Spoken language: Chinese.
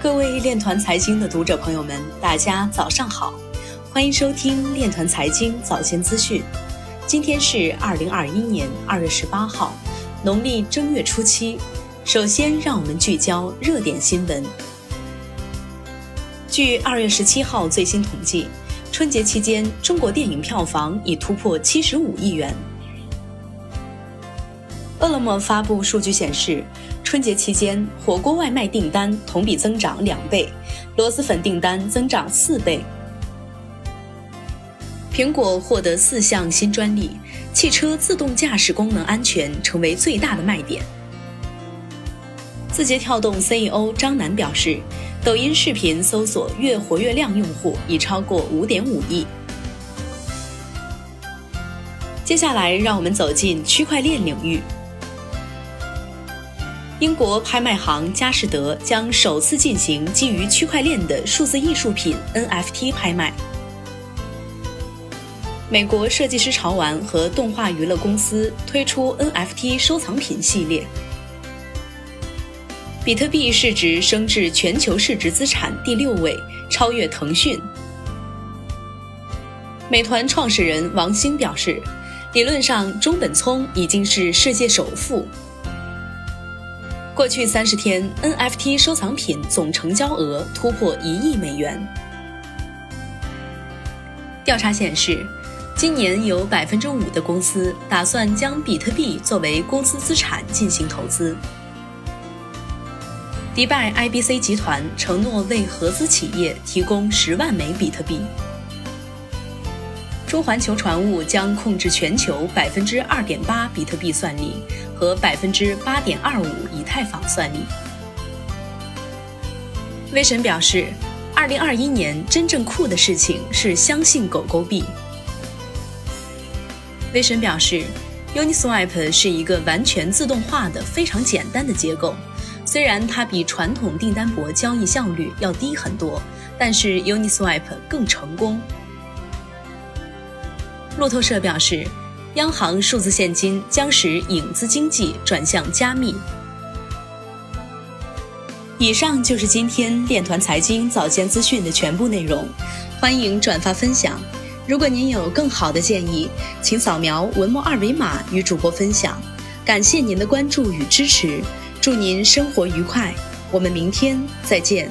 各位链团财经的读者朋友们，大家早上好，欢迎收听链团财经早间资讯。今天是二零二一年二月十八号，农历正月初七。首先，让我们聚焦热点新闻。据二月十七号最新统计，春节期间中国电影票房已突破七十五亿元。饿了么发布数据显示。春节期间，火锅外卖订单同比增长两倍，螺蛳粉订单增长四倍。苹果获得四项新专利，汽车自动驾驶功能安全成为最大的卖点。字节跳动 CEO 张楠表示，抖音视频搜索月活跃量用户已超过五点五亿。接下来，让我们走进区块链领域。英国拍卖行佳士得将首次进行基于区块链的数字艺术品 NFT 拍卖。美国设计师潮玩和动画娱乐公司推出 NFT 收藏品系列。比特币市值升至全球市值资产第六位，超越腾讯。美团创始人王兴表示，理论上中本聪已经是世界首富。过去三十天，NFT 收藏品总成交额突破一亿美元。调查显示，今年有百分之五的公司打算将比特币作为公司资产进行投资。迪拜 IBC 集团承诺为合资企业提供十万枚比特币。中环球船务将控制全球百分之二点八比特币算力。和百分之八点二五以太坊算力。威神表示，二零二一年真正酷的事情是相信狗狗币。威神表示，Uniswap 是一个完全自动化的、非常简单的结构。虽然它比传统订单簿交易效率要低很多，但是 Uniswap 更成功。路透社表示。央行数字现金将使影子经济转向加密。以上就是今天链团财经早间资讯的全部内容，欢迎转发分享。如果您有更好的建议，请扫描文末二维码与主播分享。感谢您的关注与支持，祝您生活愉快，我们明天再见。